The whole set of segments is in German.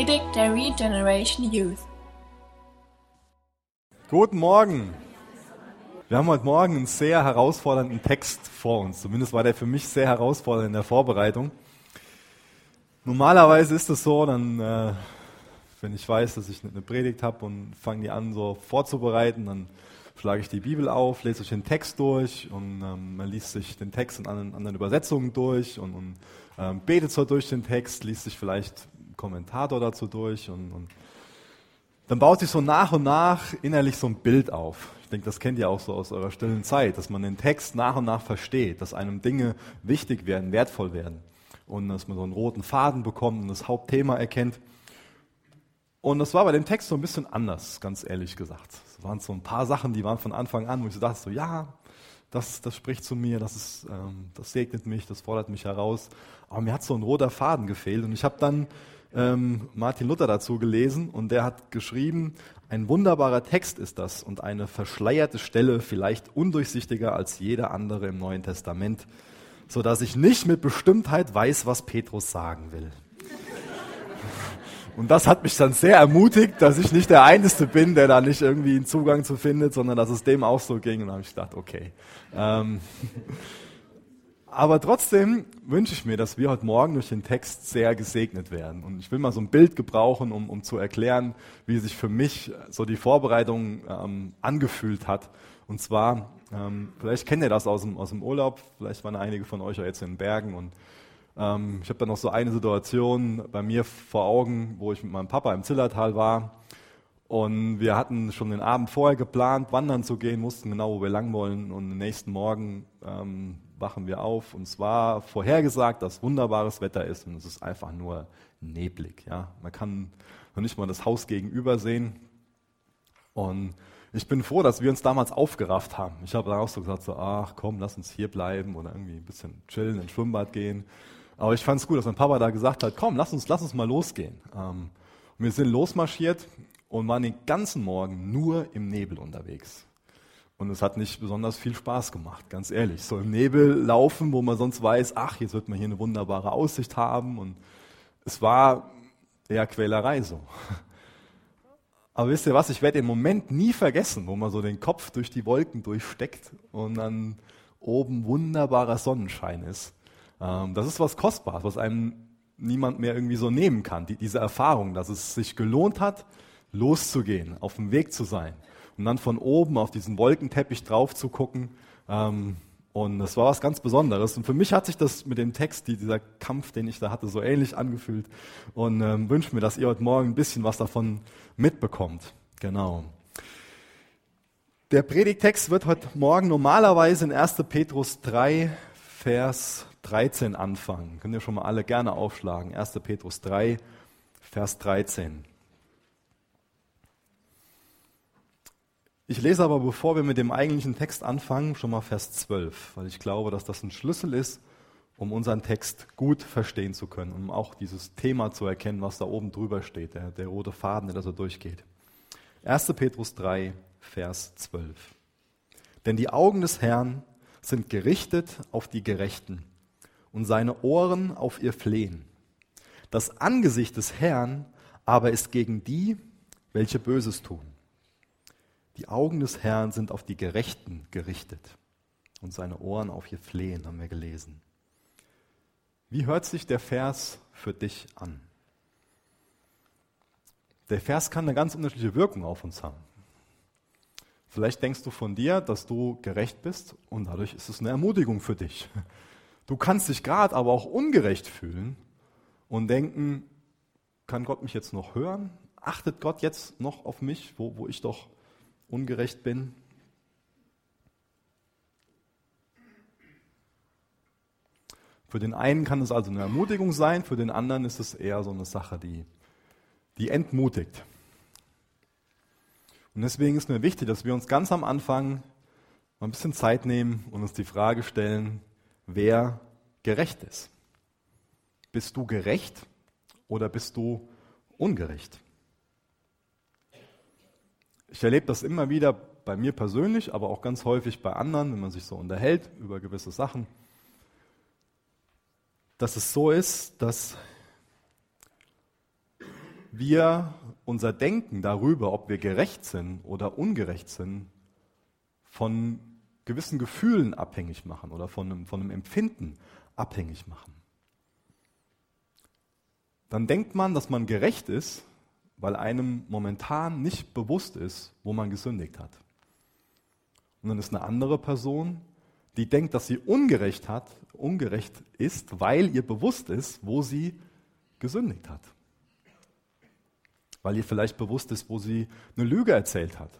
Predigt der Regeneration Youth. Guten Morgen. Wir haben heute Morgen einen sehr herausfordernden Text vor uns. Zumindest war der für mich sehr herausfordernd in der Vorbereitung. Normalerweise ist es so, dann, äh, wenn ich weiß, dass ich eine Predigt habe und fange die an so vorzubereiten, dann schlage ich die Bibel auf, lese ich den Text durch und ähm, man liest sich den Text in anderen, anderen Übersetzungen durch und, und ähm, betet so durch den Text, liest sich vielleicht Kommentator dazu durch und, und dann baut sich so nach und nach innerlich so ein Bild auf. Ich denke, das kennt ihr auch so aus eurer stillen Zeit, dass man den Text nach und nach versteht, dass einem Dinge wichtig werden, wertvoll werden und dass man so einen roten Faden bekommt und das Hauptthema erkennt. Und das war bei dem Text so ein bisschen anders, ganz ehrlich gesagt. Es waren so ein paar Sachen, die waren von Anfang an, wo ich so dachte, so ja, das, das spricht zu mir, das, ist, ähm, das segnet mich, das fordert mich heraus. Aber mir hat so ein roter Faden gefehlt und ich habe dann ähm, Martin Luther dazu gelesen und der hat geschrieben, ein wunderbarer Text ist das und eine verschleierte Stelle, vielleicht undurchsichtiger als jeder andere im Neuen Testament, so dass ich nicht mit Bestimmtheit weiß, was Petrus sagen will. Und das hat mich dann sehr ermutigt, dass ich nicht der Einzige bin, der da nicht irgendwie einen Zugang zu findet, sondern dass es dem auch so ging. Und da habe ich gedacht, okay. Ähm, aber trotzdem wünsche ich mir, dass wir heute Morgen durch den Text sehr gesegnet werden. Und ich will mal so ein Bild gebrauchen, um, um zu erklären, wie sich für mich so die Vorbereitung ähm, angefühlt hat. Und zwar, ähm, vielleicht kennt ihr das aus dem, aus dem Urlaub, vielleicht waren einige von euch ja jetzt in den Bergen. Und ähm, ich habe da noch so eine Situation bei mir vor Augen, wo ich mit meinem Papa im Zillertal war. Und wir hatten schon den Abend vorher geplant, wandern zu gehen, wussten genau, wo wir lang wollen. Und am nächsten Morgen ähm, wachen wir auf und es war vorhergesagt, dass wunderbares Wetter ist und es ist einfach nur neblig. Ja? Man kann noch nicht mal das Haus gegenüber sehen. Und ich bin froh, dass wir uns damals aufgerafft haben. Ich habe dann auch so gesagt, so, ach komm, lass uns hier bleiben oder irgendwie ein bisschen chillen, ins Schwimmbad gehen. Aber ich fand es gut, dass mein Papa da gesagt hat, komm, lass uns, lass uns mal losgehen. Ähm, wir sind losmarschiert und waren den ganzen Morgen nur im Nebel unterwegs. Und es hat nicht besonders viel Spaß gemacht, ganz ehrlich. So im Nebel laufen, wo man sonst weiß, ach, jetzt wird man hier eine wunderbare Aussicht haben. Und es war eher Quälerei so. Aber wisst ihr was, ich werde den Moment nie vergessen, wo man so den Kopf durch die Wolken durchsteckt und dann oben wunderbarer Sonnenschein ist. Ähm, das ist was Kostbares, was einem niemand mehr irgendwie so nehmen kann. diese Erfahrung, dass es sich gelohnt hat, loszugehen, auf dem Weg zu sein und dann von oben auf diesen Wolkenteppich drauf zu gucken. Ähm, und das war was ganz Besonderes. Und für mich hat sich das mit dem Text, dieser Kampf, den ich da hatte, so ähnlich angefühlt. Und ähm, wünsche mir, dass ihr heute Morgen ein bisschen was davon mitbekommt. Genau. Der Predigtext wird heute Morgen normalerweise in 1. Petrus 3, Vers 13 anfangen. Könnt ihr schon mal alle gerne aufschlagen. 1. Petrus 3, Vers 13. Ich lese aber, bevor wir mit dem eigentlichen Text anfangen, schon mal Vers 12, weil ich glaube, dass das ein Schlüssel ist, um unseren Text gut verstehen zu können, um auch dieses Thema zu erkennen, was da oben drüber steht, der, der rote Faden, der da so durchgeht. 1. Petrus 3, Vers 12. Denn die Augen des Herrn sind gerichtet auf die Gerechten und seine Ohren auf ihr Flehen. Das Angesicht des Herrn aber ist gegen die, welche Böses tun. Die Augen des Herrn sind auf die Gerechten gerichtet und seine Ohren auf ihr Flehen, haben wir gelesen. Wie hört sich der Vers für dich an? Der Vers kann eine ganz unterschiedliche Wirkung auf uns haben. Vielleicht denkst du von dir, dass du gerecht bist und dadurch ist es eine Ermutigung für dich. Du kannst dich gerade aber auch ungerecht fühlen und denken, kann Gott mich jetzt noch hören? Achtet Gott jetzt noch auf mich, wo, wo ich doch ungerecht bin? Für den einen kann es also eine Ermutigung sein, für den anderen ist es eher so eine Sache, die, die entmutigt. Und deswegen ist mir wichtig, dass wir uns ganz am Anfang mal ein bisschen Zeit nehmen und uns die Frage stellen, wer gerecht ist. Bist du gerecht oder bist du ungerecht? Ich erlebe das immer wieder bei mir persönlich, aber auch ganz häufig bei anderen, wenn man sich so unterhält über gewisse Sachen, dass es so ist, dass wir unser Denken darüber, ob wir gerecht sind oder ungerecht sind, von gewissen Gefühlen abhängig machen oder von einem, von einem Empfinden abhängig machen. Dann denkt man, dass man gerecht ist, weil einem momentan nicht bewusst ist, wo man gesündigt hat. Und dann ist eine andere Person, die denkt, dass sie ungerecht hat, ungerecht ist, weil ihr bewusst ist, wo sie gesündigt hat. Weil ihr vielleicht bewusst ist, wo sie eine Lüge erzählt hat.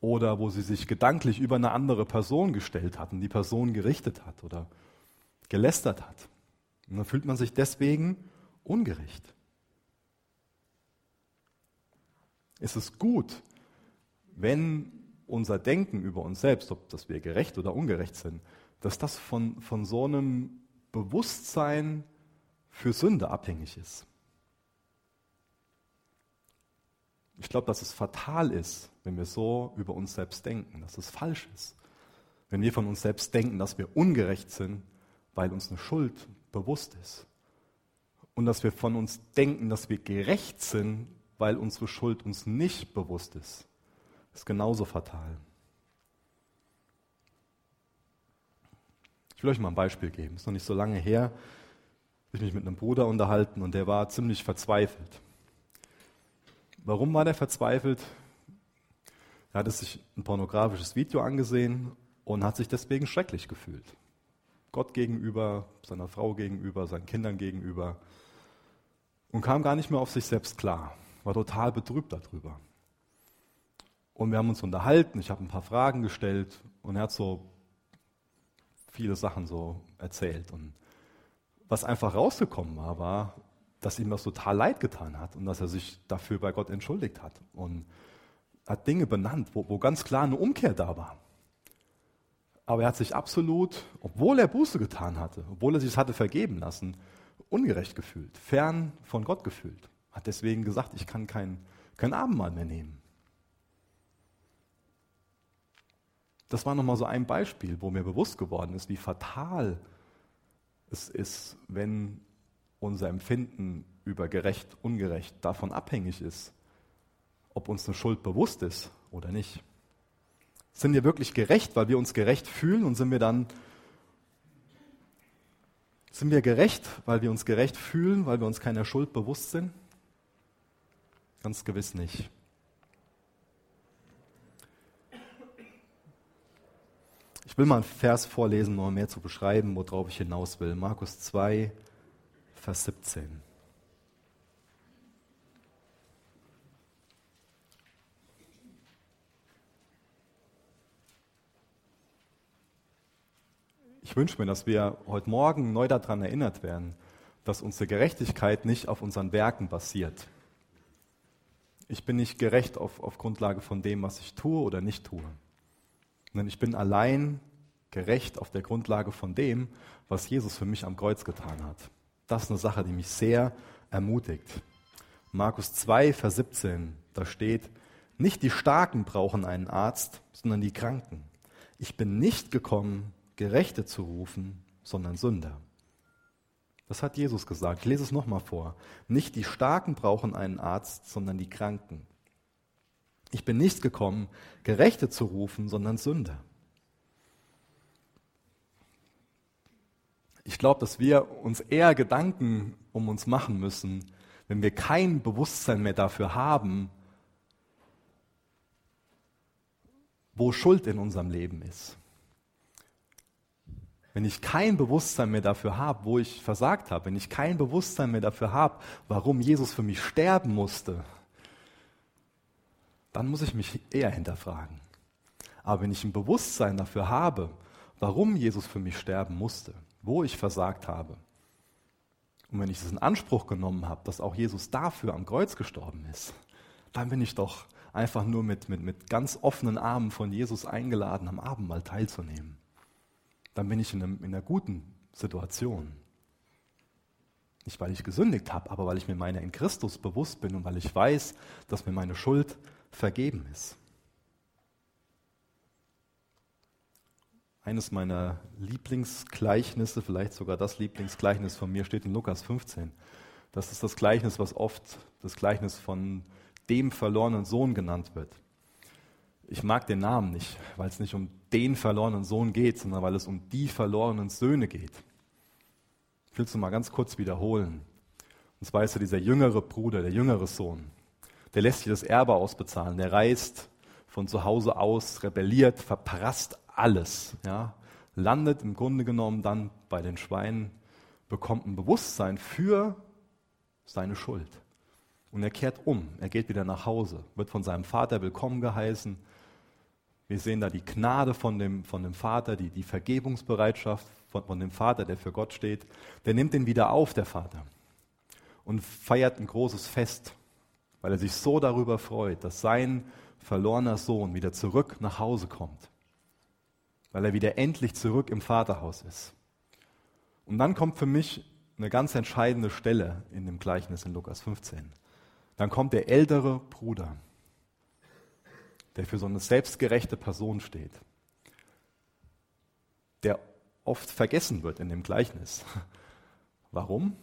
Oder wo sie sich gedanklich über eine andere Person gestellt hat und die Person gerichtet hat oder gelästert hat. Und dann fühlt man sich deswegen ungerecht. Es ist gut, wenn unser Denken über uns selbst, ob das wir gerecht oder ungerecht sind, dass das von, von so einem Bewusstsein für Sünde abhängig ist. Ich glaube, dass es fatal ist, wenn wir so über uns selbst denken, dass es falsch ist. Wenn wir von uns selbst denken, dass wir ungerecht sind, weil uns eine Schuld bewusst ist. Und dass wir von uns denken, dass wir gerecht sind, weil unsere Schuld uns nicht bewusst ist. Ist genauso fatal. Ich will euch mal ein Beispiel geben. Es ist noch nicht so lange her, ich mich mit einem Bruder unterhalten und der war ziemlich verzweifelt. Warum war der verzweifelt? Er hatte sich ein pornografisches Video angesehen und hat sich deswegen schrecklich gefühlt. Gott gegenüber, seiner Frau gegenüber, seinen Kindern gegenüber und kam gar nicht mehr auf sich selbst klar, war total betrübt darüber. Und wir haben uns unterhalten, ich habe ein paar Fragen gestellt und er hat so viele Sachen so erzählt. Und was einfach rausgekommen war, war, dass ihm das total leid getan hat und dass er sich dafür bei Gott entschuldigt hat und hat Dinge benannt, wo, wo ganz klar eine Umkehr da war. Aber er hat sich absolut, obwohl er Buße getan hatte, obwohl er sich hatte vergeben lassen, ungerecht gefühlt, fern von Gott gefühlt. Hat deswegen gesagt, ich kann kein, kein Abendmahl mehr nehmen. Das war nochmal so ein Beispiel, wo mir bewusst geworden ist, wie fatal es ist, wenn unser Empfinden über gerecht, ungerecht davon abhängig ist, ob uns eine Schuld bewusst ist oder nicht. Sind wir wirklich gerecht, weil wir uns gerecht fühlen und sind wir dann sind wir gerecht, weil wir uns gerecht fühlen, weil wir uns keiner Schuld bewusst sind? Ganz gewiss nicht. Ich will mal einen Vers vorlesen, um mehr zu beschreiben, worauf ich hinaus will. Markus 2, Vers 17. Ich wünsche mir, dass wir heute Morgen neu daran erinnert werden, dass unsere Gerechtigkeit nicht auf unseren Werken basiert. Ich bin nicht gerecht auf, auf Grundlage von dem, was ich tue oder nicht tue. Denn ich bin allein gerecht auf der Grundlage von dem, was Jesus für mich am Kreuz getan hat. Das ist eine Sache, die mich sehr ermutigt. Markus 2, Vers 17, da steht, nicht die Starken brauchen einen Arzt, sondern die Kranken. Ich bin nicht gekommen, Gerechte zu rufen, sondern Sünder. Das hat Jesus gesagt. Ich lese es nochmal vor. Nicht die Starken brauchen einen Arzt, sondern die Kranken. Ich bin nicht gekommen, Gerechte zu rufen, sondern Sünder. Ich glaube, dass wir uns eher Gedanken um uns machen müssen, wenn wir kein Bewusstsein mehr dafür haben, wo Schuld in unserem Leben ist. Wenn ich kein Bewusstsein mehr dafür habe, wo ich versagt habe, wenn ich kein Bewusstsein mehr dafür habe, warum Jesus für mich sterben musste, dann muss ich mich eher hinterfragen. Aber wenn ich ein Bewusstsein dafür habe, warum Jesus für mich sterben musste, wo ich versagt habe, und wenn ich es in Anspruch genommen habe, dass auch Jesus dafür am Kreuz gestorben ist, dann bin ich doch einfach nur mit, mit, mit ganz offenen Armen von Jesus eingeladen, am Abendmahl teilzunehmen. Dann bin ich in, einem, in einer guten Situation. Nicht, weil ich gesündigt habe, aber weil ich mir meiner in Christus bewusst bin und weil ich weiß, dass mir meine Schuld vergeben ist. Eines meiner Lieblingsgleichnisse, vielleicht sogar das Lieblingsgleichnis von mir, steht in Lukas 15. Das ist das Gleichnis, was oft das Gleichnis von dem verlorenen Sohn genannt wird. Ich mag den Namen nicht, weil es nicht um den verlorenen Sohn geht, sondern weil es um die verlorenen Söhne geht. Ich will es mal ganz kurz wiederholen. Und zwar ist ja dieser jüngere Bruder, der jüngere Sohn, der lässt sich das Erbe ausbezahlen, der reist von zu Hause aus, rebelliert, verprasst alles, ja, landet im Grunde genommen dann bei den Schweinen, bekommt ein Bewusstsein für seine Schuld. Und er kehrt um, er geht wieder nach Hause, wird von seinem Vater willkommen geheißen. Wir sehen da die Gnade von dem, von dem Vater, die, die Vergebungsbereitschaft von, von dem Vater, der für Gott steht. Der nimmt ihn wieder auf, der Vater, und feiert ein großes Fest, weil er sich so darüber freut, dass sein verlorener Sohn wieder zurück nach Hause kommt, weil er wieder endlich zurück im Vaterhaus ist. Und dann kommt für mich eine ganz entscheidende Stelle in dem Gleichnis in Lukas 15. Dann kommt der ältere Bruder, der für so eine selbstgerechte Person steht, der oft vergessen wird in dem Gleichnis. Warum?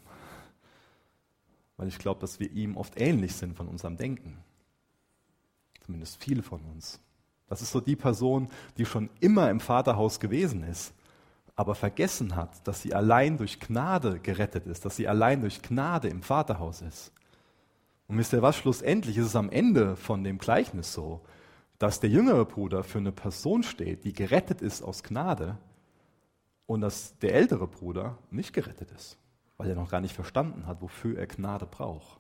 Weil ich glaube, dass wir ihm oft ähnlich sind von unserem Denken. Zumindest viele von uns. Das ist so die Person, die schon immer im Vaterhaus gewesen ist, aber vergessen hat, dass sie allein durch Gnade gerettet ist, dass sie allein durch Gnade im Vaterhaus ist. Und wisst ihr was? Schlussendlich ist es am Ende von dem Gleichnis so, dass der jüngere Bruder für eine Person steht, die gerettet ist aus Gnade und dass der ältere Bruder nicht gerettet ist, weil er noch gar nicht verstanden hat, wofür er Gnade braucht.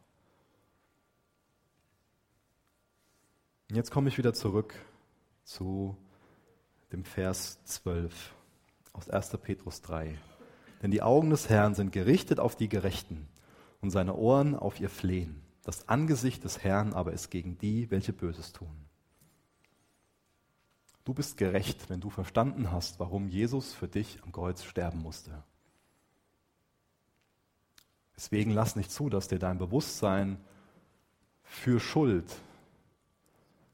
Und jetzt komme ich wieder zurück zu dem Vers 12 aus 1. Petrus 3. Denn die Augen des Herrn sind gerichtet auf die Gerechten und seine Ohren auf ihr Flehen. Das Angesicht des Herrn aber ist gegen die, welche Böses tun. Du bist gerecht, wenn du verstanden hast, warum Jesus für dich am Kreuz sterben musste. Deswegen lass nicht zu, dass dir dein Bewusstsein für Schuld,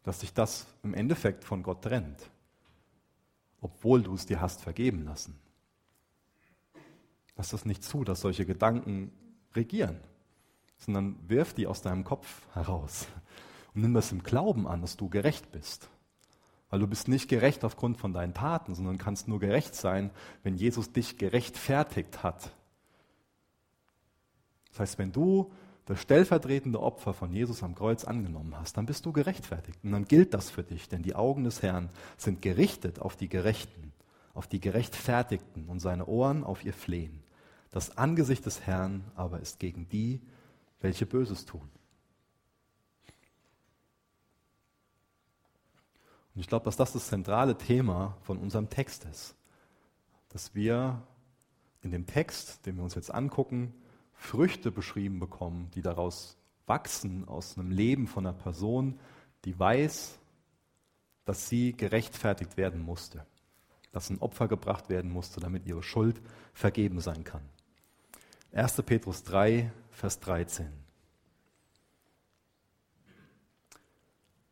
dass dich das im Endeffekt von Gott trennt, obwohl du es dir hast vergeben lassen. Lass das nicht zu, dass solche Gedanken regieren, sondern wirf die aus deinem Kopf heraus und nimm das im Glauben an, dass du gerecht bist. Weil du bist nicht gerecht aufgrund von deinen Taten, sondern kannst nur gerecht sein, wenn Jesus dich gerechtfertigt hat. Das heißt, wenn du das stellvertretende Opfer von Jesus am Kreuz angenommen hast, dann bist du gerechtfertigt. Und dann gilt das für dich, denn die Augen des Herrn sind gerichtet auf die Gerechten, auf die Gerechtfertigten und seine Ohren auf ihr Flehen. Das Angesicht des Herrn aber ist gegen die, welche Böses tun. Und ich glaube, dass das das zentrale Thema von unserem Text ist. Dass wir in dem Text, den wir uns jetzt angucken, Früchte beschrieben bekommen, die daraus wachsen aus einem Leben von einer Person, die weiß, dass sie gerechtfertigt werden musste, dass ein Opfer gebracht werden musste, damit ihre Schuld vergeben sein kann. 1. Petrus 3, Vers 13.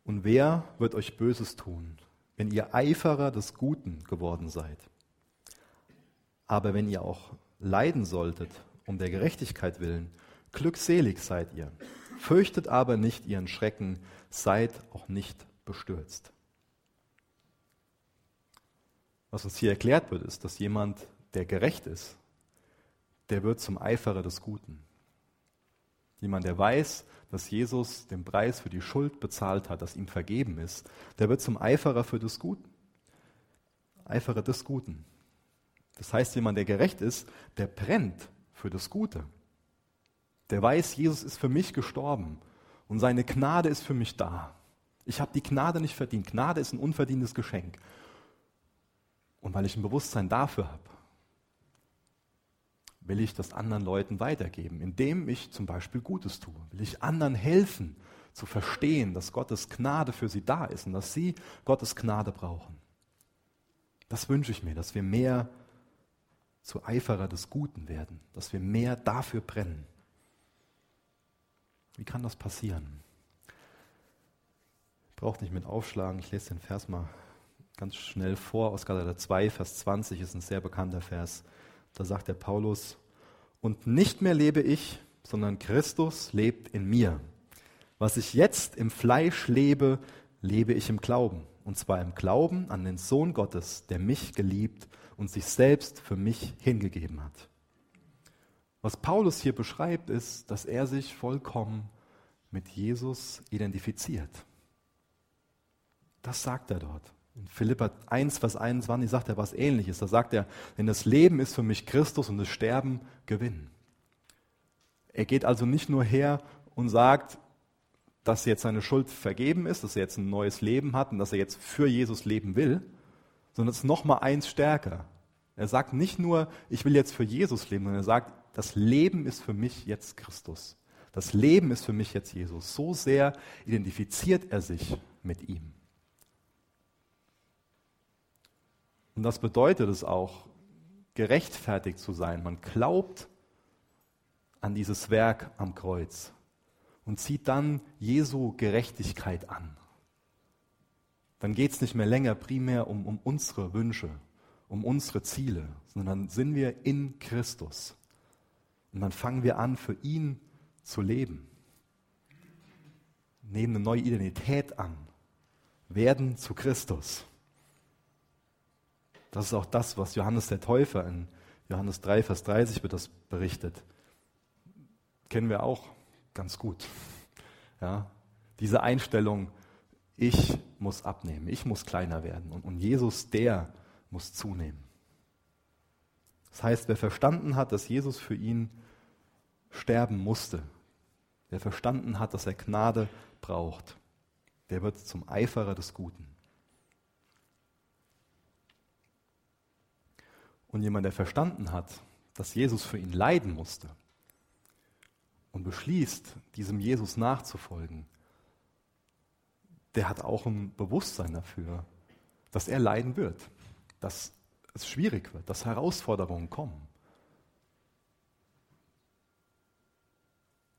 Und wer wird euch Böses tun, wenn ihr Eiferer des Guten geworden seid? Aber wenn ihr auch leiden solltet um der Gerechtigkeit willen, glückselig seid ihr. Fürchtet aber nicht ihren Schrecken, seid auch nicht bestürzt. Was uns hier erklärt wird, ist, dass jemand, der gerecht ist, der wird zum Eiferer des Guten. Jemand, der weiß, dass Jesus den Preis für die Schuld bezahlt hat, dass ihm vergeben ist, der wird zum Eiferer für das Guten. Eiferer des Guten. Das heißt, jemand, der gerecht ist, der brennt für das Gute. Der weiß, Jesus ist für mich gestorben und seine Gnade ist für mich da. Ich habe die Gnade nicht verdient. Gnade ist ein unverdientes Geschenk. Und weil ich ein Bewusstsein dafür habe, will ich das anderen Leuten weitergeben, indem ich zum Beispiel Gutes tue. Will ich anderen helfen zu verstehen, dass Gottes Gnade für sie da ist und dass sie Gottes Gnade brauchen. Das wünsche ich mir, dass wir mehr zu Eiferer des Guten werden, dass wir mehr dafür brennen. Wie kann das passieren? Braucht nicht mit aufschlagen, ich lese den Vers mal ganz schnell vor. Aus Galater 2, Vers 20 ist ein sehr bekannter Vers. Da sagt der Paulus, und nicht mehr lebe ich, sondern Christus lebt in mir. Was ich jetzt im Fleisch lebe, lebe ich im Glauben. Und zwar im Glauben an den Sohn Gottes, der mich geliebt und sich selbst für mich hingegeben hat. Was Paulus hier beschreibt, ist, dass er sich vollkommen mit Jesus identifiziert. Das sagt er dort. In Philippa 1, Vers 21 sagt er was ähnliches. Da sagt er, denn das Leben ist für mich Christus und das Sterben Gewinn. Er geht also nicht nur her und sagt, dass jetzt seine Schuld vergeben ist, dass er jetzt ein neues Leben hat und dass er jetzt für Jesus leben will, sondern es ist noch mal eins stärker. Er sagt nicht nur, ich will jetzt für Jesus leben, sondern er sagt, das Leben ist für mich jetzt Christus. Das Leben ist für mich jetzt Jesus. So sehr identifiziert er sich mit ihm. Und das bedeutet es auch, gerechtfertigt zu sein. Man glaubt an dieses Werk am Kreuz und zieht dann Jesu Gerechtigkeit an. Dann geht es nicht mehr länger primär um, um unsere Wünsche, um unsere Ziele, sondern dann sind wir in Christus. Und dann fangen wir an, für ihn zu leben. Nehmen eine neue Identität an, werden zu Christus. Das ist auch das, was Johannes der Täufer in Johannes 3, Vers 30 wird das berichtet. Kennen wir auch ganz gut. Ja, diese Einstellung, ich muss abnehmen, ich muss kleiner werden und, und Jesus, der muss zunehmen. Das heißt, wer verstanden hat, dass Jesus für ihn sterben musste, wer verstanden hat, dass er Gnade braucht, der wird zum Eiferer des Guten. Und jemand, der verstanden hat, dass Jesus für ihn leiden musste und beschließt, diesem Jesus nachzufolgen, der hat auch ein Bewusstsein dafür, dass er leiden wird, dass es schwierig wird, dass Herausforderungen kommen.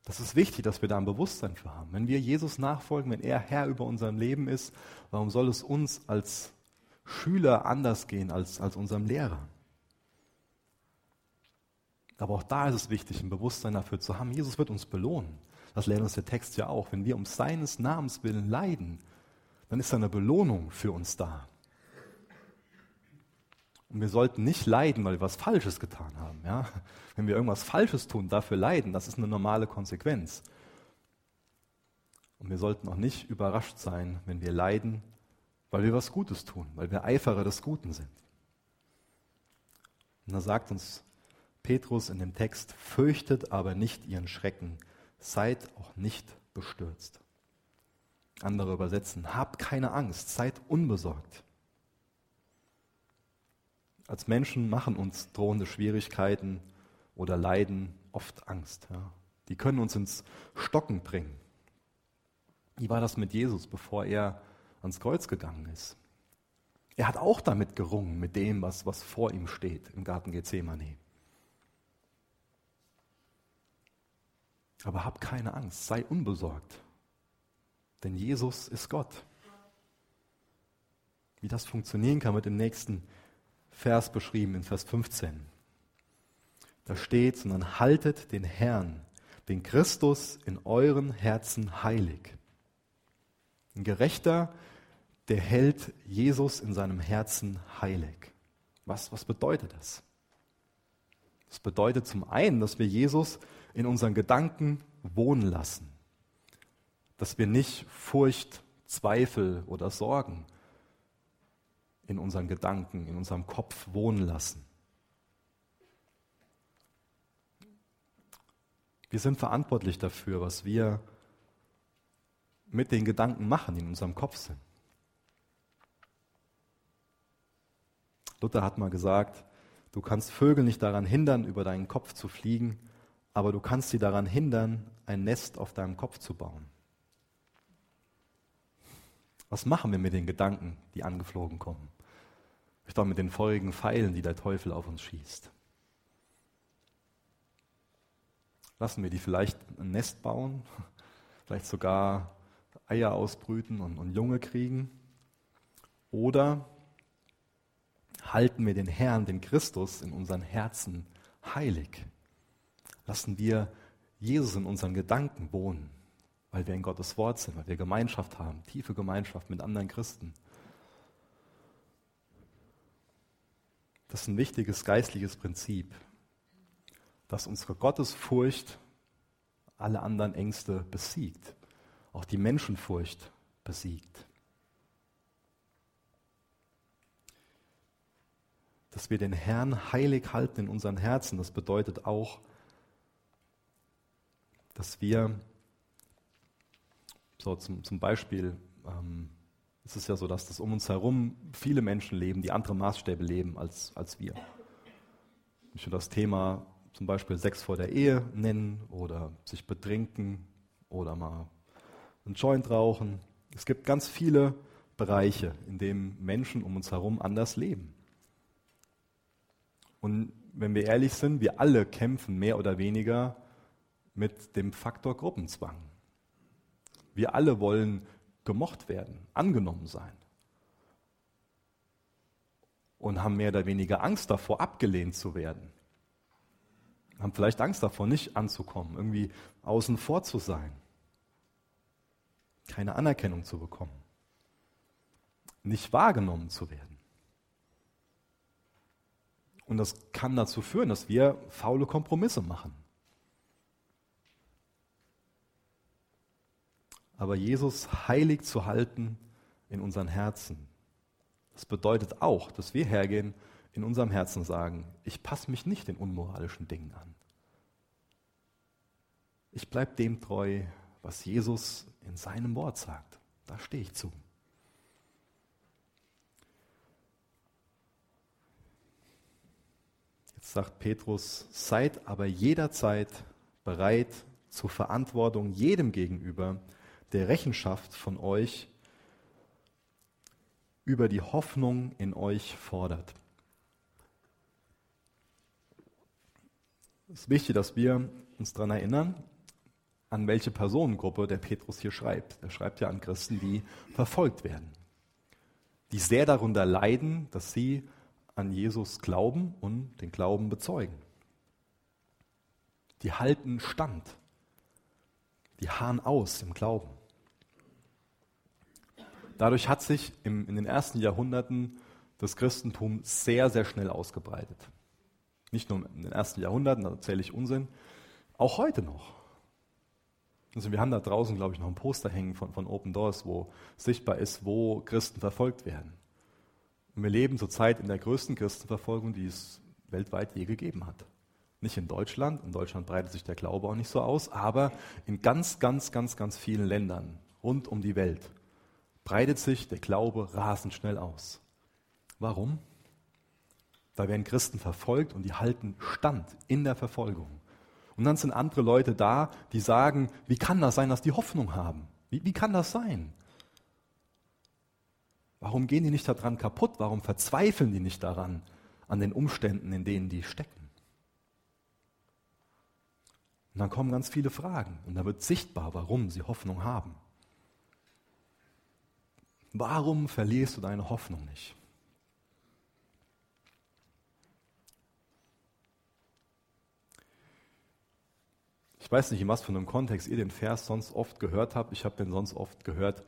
Das ist wichtig, dass wir da ein Bewusstsein für haben. Wenn wir Jesus nachfolgen, wenn er Herr über unserem Leben ist, warum soll es uns als Schüler anders gehen als, als unserem Lehrer? Aber auch da ist es wichtig, ein Bewusstsein dafür zu haben, Jesus wird uns belohnen. Das lernt uns der Text ja auch. Wenn wir um seines Namens willen leiden, dann ist da eine Belohnung für uns da. Und wir sollten nicht leiden, weil wir was Falsches getan haben. Ja? Wenn wir irgendwas Falsches tun, dafür leiden, das ist eine normale Konsequenz. Und wir sollten auch nicht überrascht sein, wenn wir leiden, weil wir was Gutes tun, weil wir Eiferer des Guten sind. Und da sagt uns Petrus in dem Text, fürchtet aber nicht ihren Schrecken, seid auch nicht bestürzt. Andere übersetzen, habt keine Angst, seid unbesorgt. Als Menschen machen uns drohende Schwierigkeiten oder Leiden oft Angst. Ja. Die können uns ins Stocken bringen. Wie war das mit Jesus, bevor er ans Kreuz gegangen ist? Er hat auch damit gerungen, mit dem, was, was vor ihm steht im Garten Gethsemane. Aber hab keine Angst, sei unbesorgt, denn Jesus ist Gott. Wie das funktionieren kann, wird im nächsten Vers beschrieben, in Vers 15. Da steht, sondern haltet den Herrn, den Christus in euren Herzen heilig. Ein Gerechter, der hält Jesus in seinem Herzen heilig. Was, was bedeutet das? Das bedeutet zum einen, dass wir Jesus in unseren Gedanken wohnen lassen. Dass wir nicht Furcht, Zweifel oder Sorgen in unseren Gedanken, in unserem Kopf wohnen lassen. Wir sind verantwortlich dafür, was wir mit den Gedanken machen, die in unserem Kopf sind. Luther hat mal gesagt, du kannst Vögel nicht daran hindern, über deinen Kopf zu fliegen, aber du kannst sie daran hindern, ein Nest auf deinem Kopf zu bauen. Was machen wir mit den Gedanken, die angeflogen kommen? Vielleicht auch mit den feurigen Pfeilen, die der Teufel auf uns schießt. Lassen wir die vielleicht ein Nest bauen, vielleicht sogar Eier ausbrüten und, und Junge kriegen? Oder halten wir den Herrn, den Christus in unseren Herzen heilig? Lassen wir Jesus in unseren Gedanken wohnen, weil wir in Gottes Wort sind, weil wir Gemeinschaft haben, tiefe Gemeinschaft mit anderen Christen. Das ist ein wichtiges geistliches Prinzip, dass unsere Gottesfurcht alle anderen Ängste besiegt, auch die Menschenfurcht besiegt. Dass wir den Herrn heilig halten in unseren Herzen, das bedeutet auch, dass wir, so zum, zum Beispiel, ähm, es ist ja so, dass das um uns herum viele Menschen leben, die andere Maßstäbe leben als, als wir. Ich will das Thema zum Beispiel Sex vor der Ehe nennen oder sich betrinken oder mal einen Joint rauchen. Es gibt ganz viele Bereiche, in denen Menschen um uns herum anders leben. Und wenn wir ehrlich sind, wir alle kämpfen mehr oder weniger mit dem Faktor Gruppenzwang. Wir alle wollen gemocht werden, angenommen sein. Und haben mehr oder weniger Angst davor, abgelehnt zu werden. Haben vielleicht Angst davor, nicht anzukommen, irgendwie außen vor zu sein. Keine Anerkennung zu bekommen. Nicht wahrgenommen zu werden. Und das kann dazu führen, dass wir faule Kompromisse machen. Aber Jesus heilig zu halten in unseren Herzen. Das bedeutet auch, dass wir hergehen, in unserem Herzen sagen, ich passe mich nicht den unmoralischen Dingen an. Ich bleibe dem treu, was Jesus in seinem Wort sagt. Da stehe ich zu. Jetzt sagt Petrus, seid aber jederzeit bereit zur Verantwortung jedem gegenüber, der Rechenschaft von euch über die Hoffnung in euch fordert. Es ist wichtig, dass wir uns daran erinnern, an welche Personengruppe der Petrus hier schreibt. Er schreibt ja an Christen, die verfolgt werden, die sehr darunter leiden, dass sie an Jesus glauben und den Glauben bezeugen. Die halten stand, die harren aus im Glauben. Dadurch hat sich im, in den ersten Jahrhunderten das Christentum sehr, sehr schnell ausgebreitet. Nicht nur in den ersten Jahrhunderten, da erzähle ich Unsinn, auch heute noch. Also wir haben da draußen, glaube ich, noch ein Poster hängen von, von Open Doors, wo sichtbar ist, wo Christen verfolgt werden. Und wir leben zurzeit in der größten Christenverfolgung, die es weltweit je gegeben hat. Nicht in Deutschland, in Deutschland breitet sich der Glaube auch nicht so aus, aber in ganz, ganz, ganz, ganz vielen Ländern rund um die Welt breitet sich der Glaube rasend schnell aus. Warum? Da werden Christen verfolgt und die halten Stand in der Verfolgung. Und dann sind andere Leute da, die sagen, wie kann das sein, dass die Hoffnung haben? Wie, wie kann das sein? Warum gehen die nicht daran kaputt? Warum verzweifeln die nicht daran, an den Umständen, in denen die stecken? Und dann kommen ganz viele Fragen und da wird sichtbar, warum sie Hoffnung haben. Warum verlierst du deine Hoffnung nicht? Ich weiß nicht, in was für einem Kontext ihr den Vers sonst oft gehört habt. Ich habe den sonst oft gehört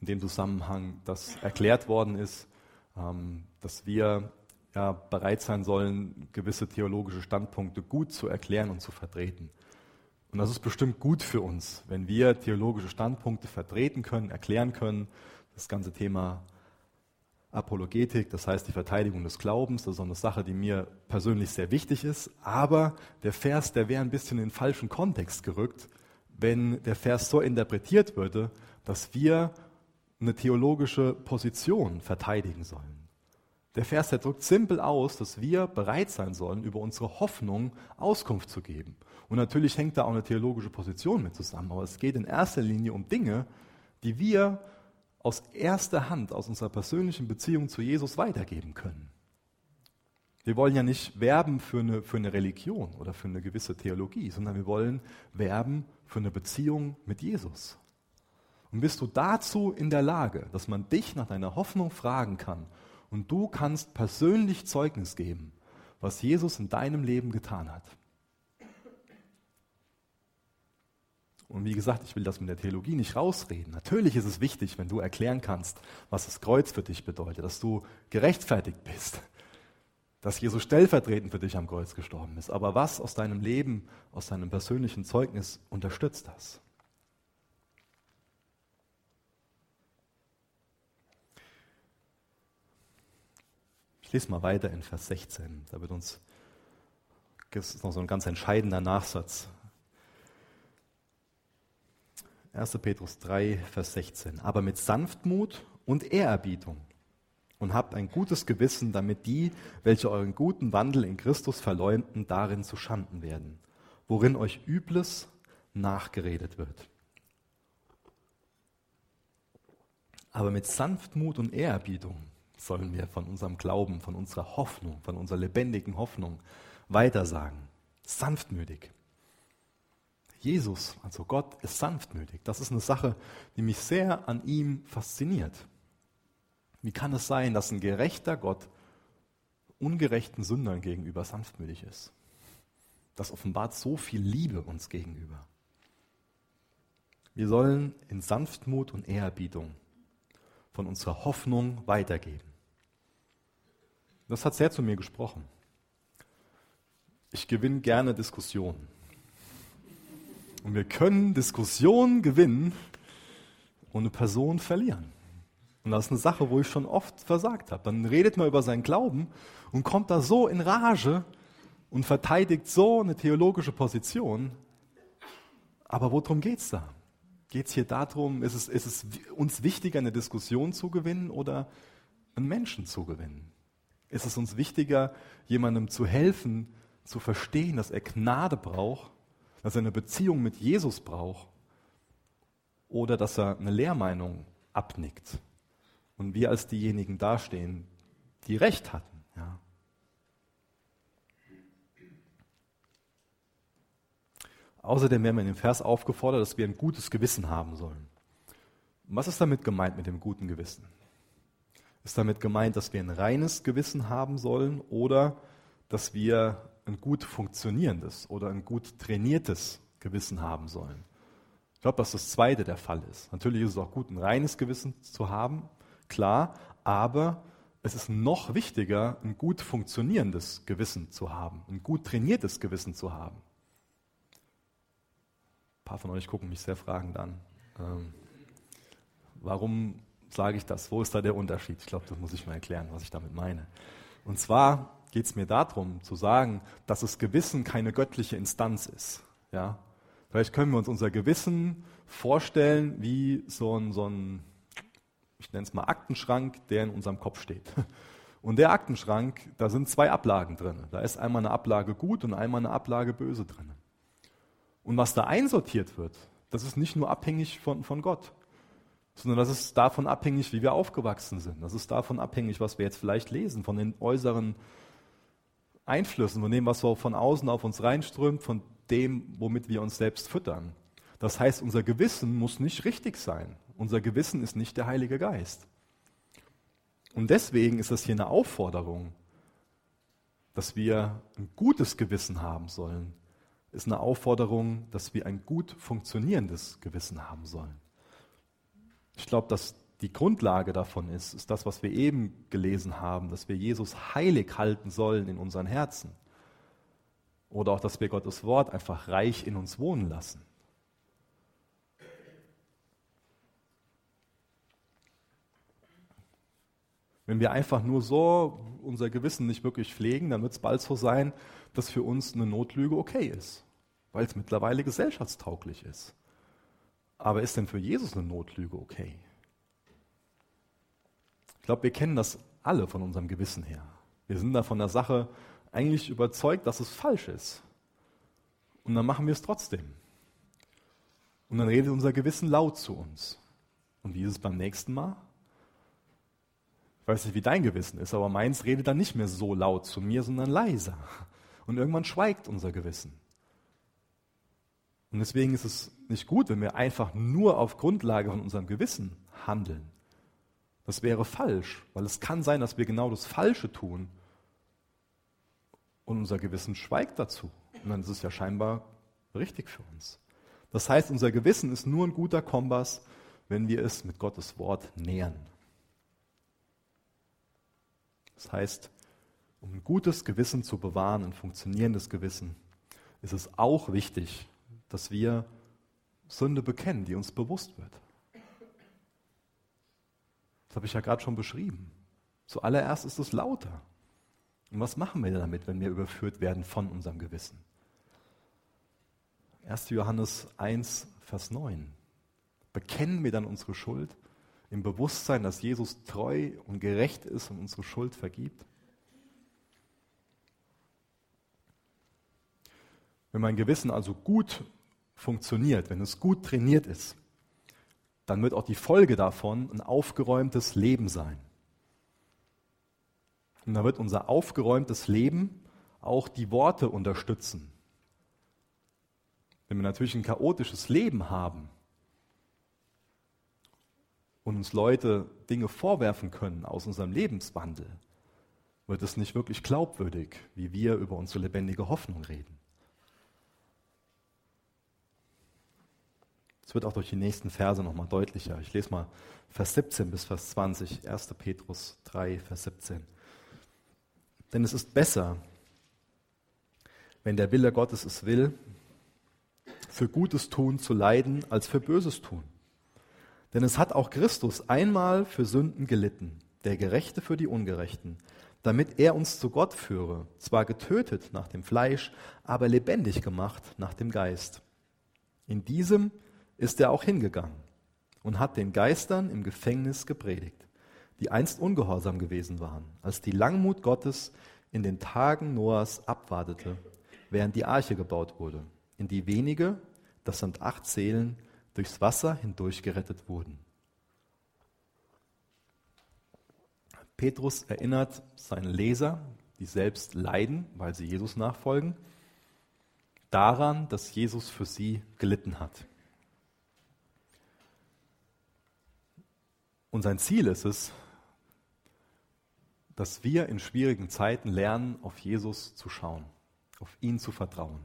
in dem Zusammenhang, dass erklärt worden ist, ähm, dass wir ja, bereit sein sollen, gewisse theologische Standpunkte gut zu erklären und zu vertreten. Und das ist bestimmt gut für uns, wenn wir theologische Standpunkte vertreten können, erklären können, das ganze Thema Apologetik, das heißt die Verteidigung des Glaubens, das ist eine Sache, die mir persönlich sehr wichtig ist. Aber der Vers, der wäre ein bisschen in den falschen Kontext gerückt, wenn der Vers so interpretiert würde, dass wir eine theologische Position verteidigen sollen. Der Vers, der drückt simpel aus, dass wir bereit sein sollen, über unsere Hoffnung Auskunft zu geben. Und natürlich hängt da auch eine theologische Position mit zusammen, aber es geht in erster Linie um Dinge, die wir aus erster Hand, aus unserer persönlichen Beziehung zu Jesus weitergeben können. Wir wollen ja nicht werben für eine, für eine Religion oder für eine gewisse Theologie, sondern wir wollen werben für eine Beziehung mit Jesus. Und bist du dazu in der Lage, dass man dich nach deiner Hoffnung fragen kann und du kannst persönlich Zeugnis geben, was Jesus in deinem Leben getan hat? Und wie gesagt, ich will das mit der Theologie nicht rausreden. Natürlich ist es wichtig, wenn du erklären kannst, was das Kreuz für dich bedeutet, dass du gerechtfertigt bist, dass Jesus stellvertretend für dich am Kreuz gestorben ist. Aber was aus deinem Leben, aus deinem persönlichen Zeugnis unterstützt das? Ich lese mal weiter in Vers 16. Da wird uns, das ist noch so ein ganz entscheidender Nachsatz 1. Petrus 3, Vers 16. Aber mit Sanftmut und Ehrerbietung und habt ein gutes Gewissen, damit die, welche euren guten Wandel in Christus verleumden, darin zu Schanden werden, worin euch Übles nachgeredet wird. Aber mit Sanftmut und Ehrerbietung sollen wir von unserem Glauben, von unserer Hoffnung, von unserer lebendigen Hoffnung weitersagen. Sanftmütig. Jesus, also Gott, ist sanftmütig. Das ist eine Sache, die mich sehr an ihm fasziniert. Wie kann es sein, dass ein gerechter Gott ungerechten Sündern gegenüber sanftmütig ist? Das offenbart so viel Liebe uns gegenüber. Wir sollen in Sanftmut und Ehrerbietung von unserer Hoffnung weitergeben. Das hat sehr zu mir gesprochen. Ich gewinne gerne Diskussionen. Und wir können Diskussionen gewinnen und eine Person verlieren. Und das ist eine Sache, wo ich schon oft versagt habe. Dann redet man über seinen Glauben und kommt da so in Rage und verteidigt so eine theologische Position. Aber worum geht es da? Geht es hier darum, ist es, ist es uns wichtiger, eine Diskussion zu gewinnen oder einen Menschen zu gewinnen? Ist es uns wichtiger, jemandem zu helfen, zu verstehen, dass er Gnade braucht dass er eine Beziehung mit Jesus braucht oder dass er eine Lehrmeinung abnickt und wir als diejenigen dastehen, die Recht hatten. Ja. Außerdem werden wir in dem Vers aufgefordert, dass wir ein gutes Gewissen haben sollen. Was ist damit gemeint mit dem guten Gewissen? Ist damit gemeint, dass wir ein reines Gewissen haben sollen oder dass wir ein gut funktionierendes oder ein gut trainiertes Gewissen haben sollen. Ich glaube, dass das zweite der Fall ist. Natürlich ist es auch gut, ein reines Gewissen zu haben, klar, aber es ist noch wichtiger, ein gut funktionierendes Gewissen zu haben, ein gut trainiertes Gewissen zu haben. Ein paar von euch gucken mich sehr fragend an. Ähm, warum sage ich das? Wo ist da der Unterschied? Ich glaube, das muss ich mal erklären, was ich damit meine. Und zwar geht es mir darum, zu sagen, dass das Gewissen keine göttliche Instanz ist. Ja? Vielleicht können wir uns unser Gewissen vorstellen wie so ein, so ein ich nenne es mal Aktenschrank, der in unserem Kopf steht. Und der Aktenschrank, da sind zwei Ablagen drin. Da ist einmal eine Ablage gut und einmal eine Ablage böse drin. Und was da einsortiert wird, das ist nicht nur abhängig von, von Gott, sondern das ist davon abhängig, wie wir aufgewachsen sind. Das ist davon abhängig, was wir jetzt vielleicht lesen, von den äußeren Einflüssen, von dem, was so von außen auf uns reinströmt, von dem, womit wir uns selbst füttern. Das heißt, unser Gewissen muss nicht richtig sein. Unser Gewissen ist nicht der Heilige Geist. Und deswegen ist das hier eine Aufforderung, dass wir ein gutes Gewissen haben sollen, ist eine Aufforderung, dass wir ein gut funktionierendes Gewissen haben sollen. Ich glaube, dass die Grundlage davon ist, ist das, was wir eben gelesen haben, dass wir Jesus heilig halten sollen in unseren Herzen. Oder auch, dass wir Gottes Wort einfach reich in uns wohnen lassen. Wenn wir einfach nur so unser Gewissen nicht wirklich pflegen, dann wird es bald so sein, dass für uns eine Notlüge okay ist, weil es mittlerweile gesellschaftstauglich ist. Aber ist denn für Jesus eine Notlüge okay? Ich glaube, wir kennen das alle von unserem Gewissen her. Wir sind da von der Sache eigentlich überzeugt, dass es falsch ist. Und dann machen wir es trotzdem. Und dann redet unser Gewissen laut zu uns. Und wie ist es beim nächsten Mal? Ich weiß nicht, wie dein Gewissen ist, aber meins redet dann nicht mehr so laut zu mir, sondern leiser. Und irgendwann schweigt unser Gewissen. Und deswegen ist es nicht gut, wenn wir einfach nur auf Grundlage von unserem Gewissen handeln. Das wäre falsch, weil es kann sein, dass wir genau das Falsche tun und unser Gewissen schweigt dazu. Und dann ist es ja scheinbar richtig für uns. Das heißt, unser Gewissen ist nur ein guter Kompass, wenn wir es mit Gottes Wort nähern. Das heißt, um ein gutes Gewissen zu bewahren, ein funktionierendes Gewissen, ist es auch wichtig, dass wir Sünde bekennen, die uns bewusst wird. Das habe ich ja gerade schon beschrieben. Zuallererst ist es lauter. Und was machen wir damit, wenn wir überführt werden von unserem Gewissen? 1. Johannes 1, Vers 9. Bekennen wir dann unsere Schuld im Bewusstsein, dass Jesus treu und gerecht ist und unsere Schuld vergibt? Wenn mein Gewissen also gut funktioniert, wenn es gut trainiert ist, dann wird auch die Folge davon ein aufgeräumtes Leben sein. Und dann wird unser aufgeräumtes Leben auch die Worte unterstützen. Wenn wir natürlich ein chaotisches Leben haben und uns Leute Dinge vorwerfen können aus unserem Lebenswandel, wird es nicht wirklich glaubwürdig, wie wir über unsere lebendige Hoffnung reden. Es wird auch durch die nächsten Verse nochmal deutlicher. Ich lese mal Vers 17 bis Vers 20, 1. Petrus 3, Vers 17. Denn es ist besser, wenn der Wille Gottes es will, für Gutes tun zu leiden, als für Böses tun. Denn es hat auch Christus einmal für Sünden gelitten, der Gerechte für die Ungerechten, damit er uns zu Gott führe, zwar getötet nach dem Fleisch, aber lebendig gemacht nach dem Geist. In diesem ist er auch hingegangen und hat den Geistern im Gefängnis gepredigt, die einst ungehorsam gewesen waren, als die Langmut Gottes in den Tagen Noahs abwartete, während die Arche gebaut wurde, in die wenige, das sind acht Seelen, durchs Wasser hindurch gerettet wurden. Petrus erinnert seine Leser, die selbst leiden, weil sie Jesus nachfolgen, daran, dass Jesus für sie gelitten hat. Und sein Ziel ist es, dass wir in schwierigen Zeiten lernen, auf Jesus zu schauen, auf ihn zu vertrauen,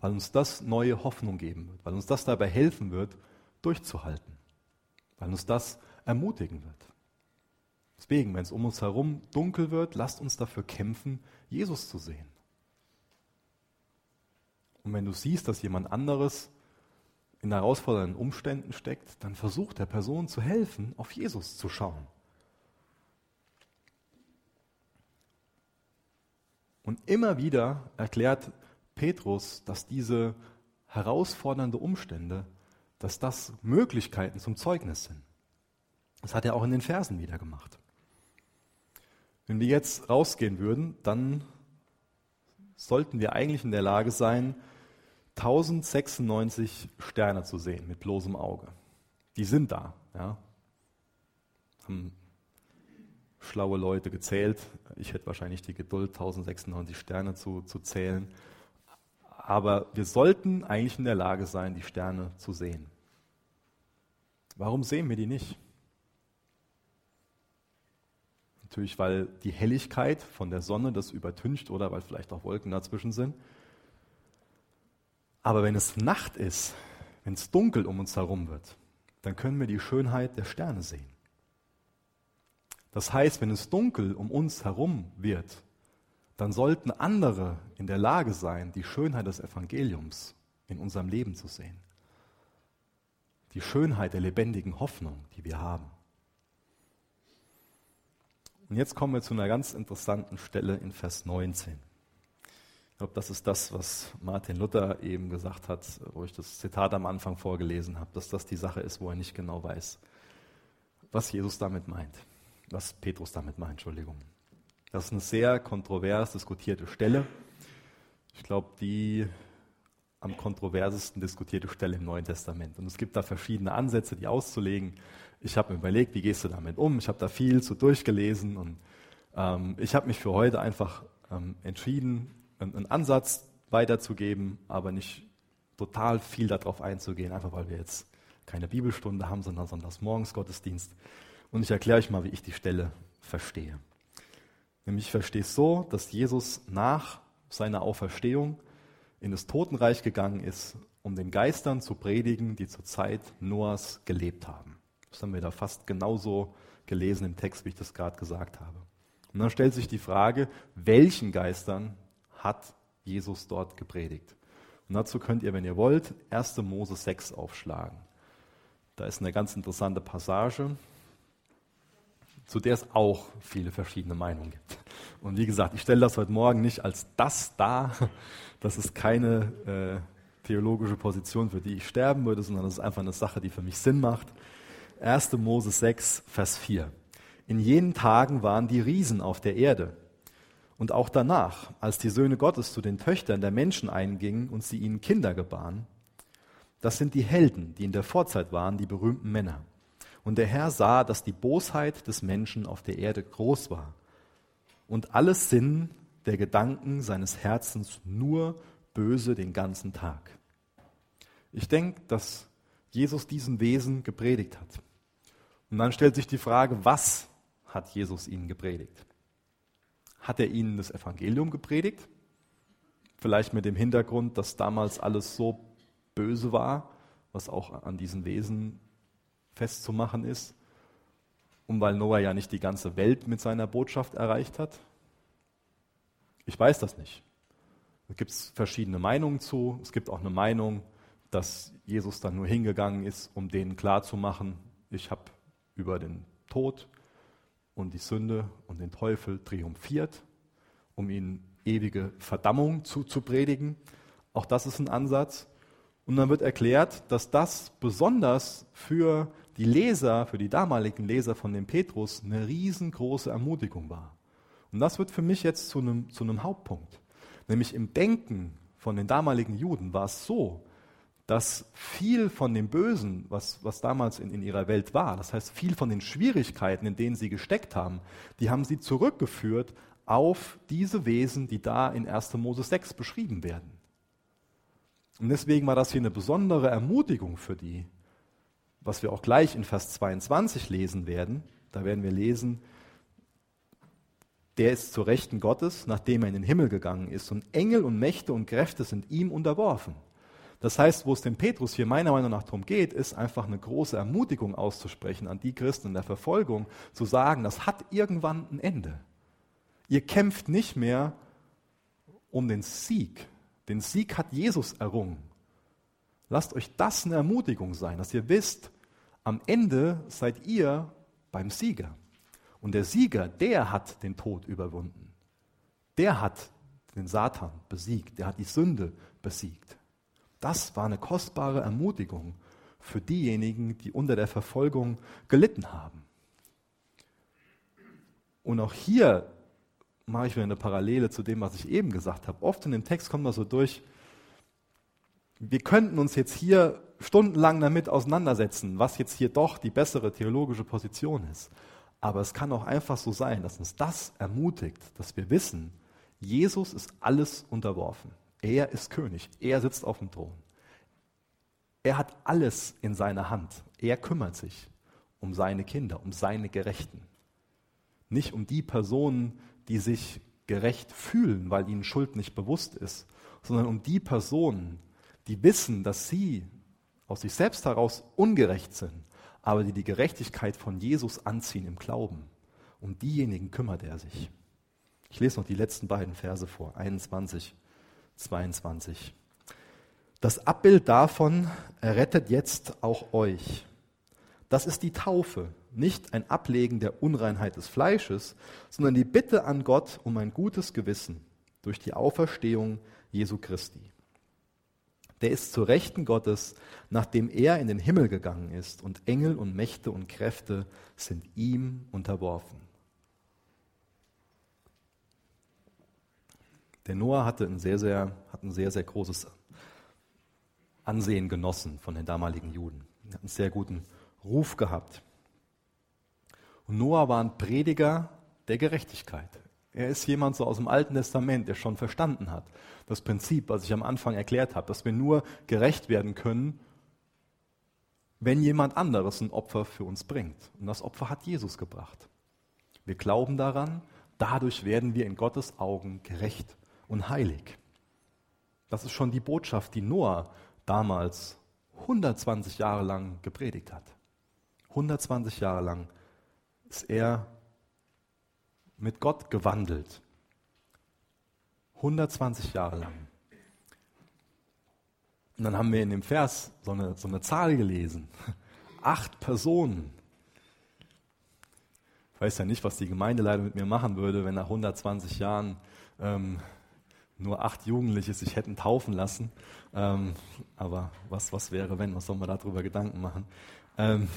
weil uns das neue Hoffnung geben wird, weil uns das dabei helfen wird, durchzuhalten, weil uns das ermutigen wird. Deswegen, wenn es um uns herum dunkel wird, lasst uns dafür kämpfen, Jesus zu sehen. Und wenn du siehst, dass jemand anderes in herausfordernden Umständen steckt, dann versucht der Person zu helfen, auf Jesus zu schauen. Und immer wieder erklärt Petrus, dass diese herausfordernde Umstände, dass das Möglichkeiten zum Zeugnis sind. Das hat er auch in den Versen wieder gemacht. Wenn wir jetzt rausgehen würden, dann sollten wir eigentlich in der Lage sein, 1096 Sterne zu sehen mit bloßem Auge. Die sind da. Ja. Haben schlaue Leute gezählt. Ich hätte wahrscheinlich die Geduld, 1096 Sterne zu, zu zählen. Aber wir sollten eigentlich in der Lage sein, die Sterne zu sehen. Warum sehen wir die nicht? Natürlich, weil die Helligkeit von der Sonne das übertüncht oder weil vielleicht auch Wolken dazwischen sind. Aber wenn es Nacht ist, wenn es dunkel um uns herum wird, dann können wir die Schönheit der Sterne sehen. Das heißt, wenn es dunkel um uns herum wird, dann sollten andere in der Lage sein, die Schönheit des Evangeliums in unserem Leben zu sehen. Die Schönheit der lebendigen Hoffnung, die wir haben. Und jetzt kommen wir zu einer ganz interessanten Stelle in Vers 19. Ich glaube, das ist das, was Martin Luther eben gesagt hat, wo ich das Zitat am Anfang vorgelesen habe, dass das die Sache ist, wo er nicht genau weiß, was Jesus damit meint, was Petrus damit meint, Entschuldigung. Das ist eine sehr kontrovers diskutierte Stelle. Ich glaube, die am kontroversesten diskutierte Stelle im Neuen Testament. Und es gibt da verschiedene Ansätze, die auszulegen. Ich habe mir überlegt, wie gehst du damit um? Ich habe da viel zu durchgelesen und ähm, ich habe mich für heute einfach ähm, entschieden, einen Ansatz weiterzugeben, aber nicht total viel darauf einzugehen, einfach weil wir jetzt keine Bibelstunde haben, sondern Sonntagsmorgens Gottesdienst. Und ich erkläre euch mal, wie ich die Stelle verstehe. Nämlich ich verstehe es so, dass Jesus nach seiner Auferstehung in das Totenreich gegangen ist um den Geistern zu predigen, die zur Zeit Noahs gelebt haben. Das haben wir da fast genauso gelesen im Text, wie ich das gerade gesagt habe. Und dann stellt sich die Frage, welchen Geistern hat Jesus dort gepredigt? Und dazu könnt ihr, wenn ihr wollt, 1. Mose 6 aufschlagen. Da ist eine ganz interessante Passage, zu der es auch viele verschiedene Meinungen gibt. Und wie gesagt, ich stelle das heute Morgen nicht als das dar. Das ist keine äh, theologische Position, für die ich sterben würde, sondern das ist einfach eine Sache, die für mich Sinn macht. 1. Mose 6, Vers 4. In jenen Tagen waren die Riesen auf der Erde. Und auch danach, als die Söhne Gottes zu den Töchtern der Menschen eingingen und sie ihnen Kinder gebaren, das sind die Helden, die in der Vorzeit waren, die berühmten Männer. Und der Herr sah, dass die Bosheit des Menschen auf der Erde groß war und alles Sinn der Gedanken seines Herzens nur böse den ganzen Tag. Ich denke, dass Jesus diesen Wesen gepredigt hat. Und dann stellt sich die Frage, was hat Jesus ihnen gepredigt? Hat er ihnen das Evangelium gepredigt? Vielleicht mit dem Hintergrund, dass damals alles so böse war, was auch an diesen Wesen festzumachen ist. Und weil Noah ja nicht die ganze Welt mit seiner Botschaft erreicht hat? Ich weiß das nicht. Da gibt es verschiedene Meinungen zu. Es gibt auch eine Meinung, dass Jesus dann nur hingegangen ist, um denen klarzumachen, ich habe über den Tod und die Sünde und den Teufel triumphiert, um ihnen ewige Verdammung zu, zu predigen. Auch das ist ein Ansatz. Und dann wird erklärt, dass das besonders für die Leser, für die damaligen Leser von dem Petrus eine riesengroße Ermutigung war. Und das wird für mich jetzt zu einem, zu einem Hauptpunkt. Nämlich im Denken von den damaligen Juden war es so, dass viel von dem Bösen, was, was damals in, in ihrer Welt war, das heißt viel von den Schwierigkeiten, in denen sie gesteckt haben, die haben sie zurückgeführt auf diese Wesen, die da in 1. Mose 6 beschrieben werden. Und deswegen war das hier eine besondere Ermutigung für die, was wir auch gleich in Vers 22 lesen werden. Da werden wir lesen, der ist zur Rechten Gottes, nachdem er in den Himmel gegangen ist, und Engel und Mächte und Kräfte sind ihm unterworfen. Das heißt, wo es dem Petrus hier meiner Meinung nach darum geht, ist einfach eine große Ermutigung auszusprechen an die Christen in der Verfolgung, zu sagen, das hat irgendwann ein Ende. Ihr kämpft nicht mehr um den Sieg. Den Sieg hat Jesus errungen. Lasst euch das eine Ermutigung sein, dass ihr wisst, am Ende seid ihr beim Sieger. Und der Sieger, der hat den Tod überwunden. Der hat den Satan besiegt, der hat die Sünde besiegt. Das war eine kostbare Ermutigung für diejenigen, die unter der Verfolgung gelitten haben. Und auch hier mache ich wieder eine Parallele zu dem, was ich eben gesagt habe. Oft in dem Text kommt man so durch, wir könnten uns jetzt hier stundenlang damit auseinandersetzen, was jetzt hier doch die bessere theologische Position ist. Aber es kann auch einfach so sein, dass uns das ermutigt, dass wir wissen, Jesus ist alles unterworfen. Er ist König. Er sitzt auf dem Thron. Er hat alles in seiner Hand. Er kümmert sich um seine Kinder, um seine Gerechten. Nicht um die Personen, die sich gerecht fühlen, weil ihnen Schuld nicht bewusst ist, sondern um die Personen, die wissen, dass sie aus sich selbst heraus ungerecht sind, aber die die Gerechtigkeit von Jesus anziehen im Glauben. Um diejenigen kümmert er sich. Ich lese noch die letzten beiden Verse vor, 21 22. Das Abbild davon errettet jetzt auch euch. Das ist die Taufe, nicht ein Ablegen der Unreinheit des Fleisches, sondern die Bitte an Gott um ein gutes Gewissen durch die Auferstehung Jesu Christi. Der ist zur Rechten Gottes, nachdem er in den Himmel gegangen ist, und Engel und Mächte und Kräfte sind ihm unterworfen. Der Noah hatte ein sehr, sehr, hat ein sehr, sehr großes Ansehen genossen von den damaligen Juden. Er hat einen sehr guten Ruf gehabt. Und Noah war ein Prediger der Gerechtigkeit. Er ist jemand so aus dem Alten Testament, der schon verstanden hat, das Prinzip, was ich am Anfang erklärt habe, dass wir nur gerecht werden können, wenn jemand anderes ein Opfer für uns bringt. Und das Opfer hat Jesus gebracht. Wir glauben daran, dadurch werden wir in Gottes Augen gerecht und heilig. Das ist schon die Botschaft, die Noah damals 120 Jahre lang gepredigt hat. 120 Jahre lang ist er mit Gott gewandelt. 120 Jahre lang. Und dann haben wir in dem Vers so eine, so eine Zahl gelesen. Acht Personen. Ich weiß ja nicht, was die Gemeindeleiter mit mir machen würde, wenn nach 120 Jahren ähm, nur acht Jugendliche sich hätten taufen lassen. Ähm, aber was, was wäre, wenn? Was soll man darüber Gedanken machen? Ähm,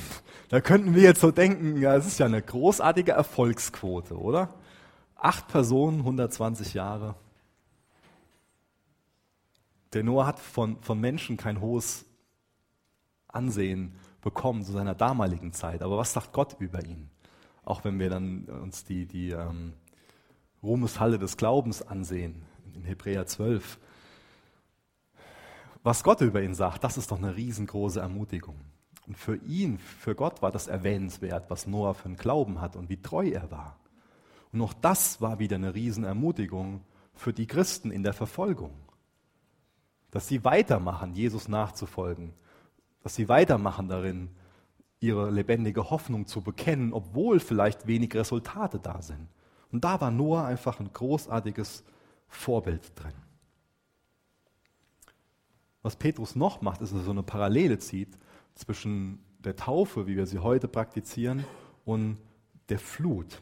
da könnten wir jetzt so denken, ja, es ist ja eine großartige Erfolgsquote, oder? Acht Personen, 120 Jahre. Der Noah hat von, von Menschen kein hohes Ansehen bekommen zu seiner damaligen Zeit. Aber was sagt Gott über ihn? Auch wenn wir dann uns die, die ähm, Ruhmeshalle des Glaubens ansehen, in Hebräer 12. Was Gott über ihn sagt, das ist doch eine riesengroße Ermutigung. Und für ihn, für Gott war das erwähnenswert, was Noah für einen Glauben hat und wie treu er war. Und auch das war wieder eine Riesenermutigung für die Christen in der Verfolgung. Dass sie weitermachen, Jesus nachzufolgen. Dass sie weitermachen darin, ihre lebendige Hoffnung zu bekennen, obwohl vielleicht wenig Resultate da sind. Und da war Noah einfach ein großartiges Vorbild drin. Was Petrus noch macht, ist, dass er so eine Parallele zieht zwischen der Taufe, wie wir sie heute praktizieren, und der Flut.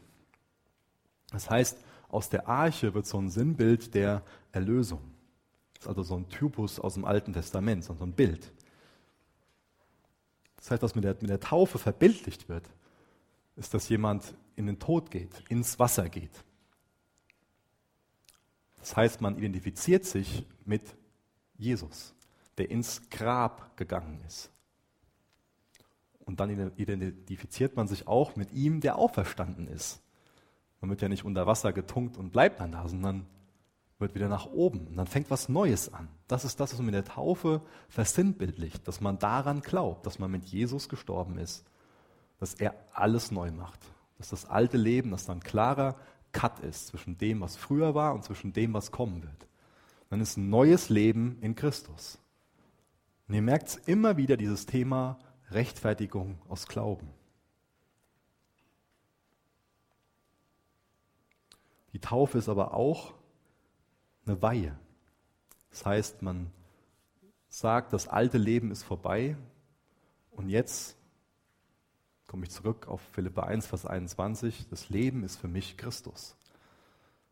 Das heißt, aus der Arche wird so ein Sinnbild der Erlösung. Das ist also so ein Typus aus dem Alten Testament, so ein Bild. Das heißt, was mit der, mit der Taufe verbildlicht wird, ist, dass jemand in den Tod geht, ins Wasser geht. Das heißt, man identifiziert sich mit Jesus, der ins Grab gegangen ist. Und dann identifiziert man sich auch mit ihm, der auferstanden ist. Man wird ja nicht unter Wasser getunkt und bleibt dann da, sondern wird wieder nach oben. Und dann fängt was Neues an. Das ist das, was man mit der Taufe versinnbildlicht, dass man daran glaubt, dass man mit Jesus gestorben ist, dass er alles neu macht. Dass das alte Leben, dass dann klarer Cut ist zwischen dem, was früher war und zwischen dem, was kommen wird. Dann ist ein neues Leben in Christus. Und ihr merkt immer wieder dieses Thema Rechtfertigung aus Glauben. Die Taufe ist aber auch eine Weihe. Das heißt, man sagt, das alte Leben ist vorbei und jetzt komme ich zurück auf Philippa 1, Vers 21. Das Leben ist für mich Christus.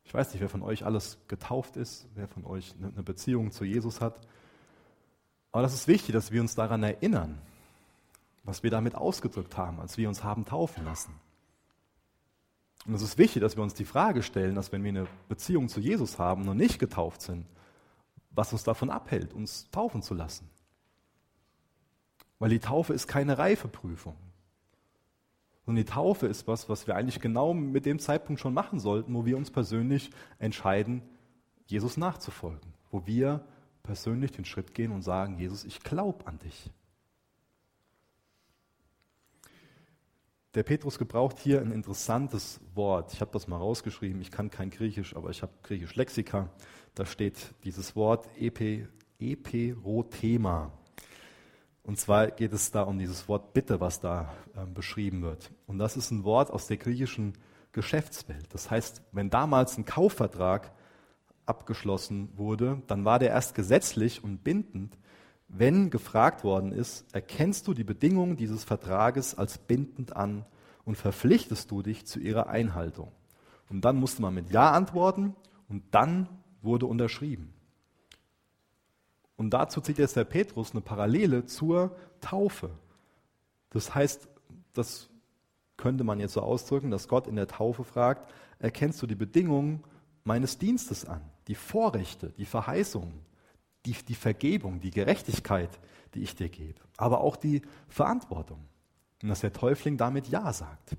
Ich weiß nicht, wer von euch alles getauft ist, wer von euch eine Beziehung zu Jesus hat. Aber das ist wichtig, dass wir uns daran erinnern, was wir damit ausgedrückt haben, als wir uns haben taufen lassen. Und es ist wichtig, dass wir uns die Frage stellen, dass wenn wir eine Beziehung zu Jesus haben und nicht getauft sind, was uns davon abhält, uns taufen zu lassen. Weil die Taufe ist keine Reifeprüfung. Und die Taufe ist was, was wir eigentlich genau mit dem Zeitpunkt schon machen sollten, wo wir uns persönlich entscheiden, Jesus nachzufolgen. Wo wir persönlich den Schritt gehen und sagen, Jesus, ich glaube an dich. Der Petrus gebraucht hier ein interessantes Wort. Ich habe das mal rausgeschrieben. Ich kann kein Griechisch, aber ich habe Griechisch Lexika. Da steht dieses Wort epe, eperotema. Und zwar geht es da um dieses Wort Bitte, was da äh, beschrieben wird. Und das ist ein Wort aus der griechischen Geschäftswelt. Das heißt, wenn damals ein Kaufvertrag abgeschlossen wurde, dann war der erst gesetzlich und bindend, wenn gefragt worden ist, erkennst du die Bedingungen dieses Vertrages als bindend an und verpflichtest du dich zu ihrer Einhaltung. Und dann musste man mit Ja antworten und dann wurde unterschrieben. Und dazu zieht jetzt der Petrus eine Parallele zur Taufe. Das heißt, das könnte man jetzt so ausdrücken, dass Gott in der Taufe fragt, erkennst du die Bedingungen meines Dienstes an, die Vorrechte, die Verheißungen, die, die Vergebung, die Gerechtigkeit, die ich dir gebe, aber auch die Verantwortung. Und dass der Täufling damit Ja sagt.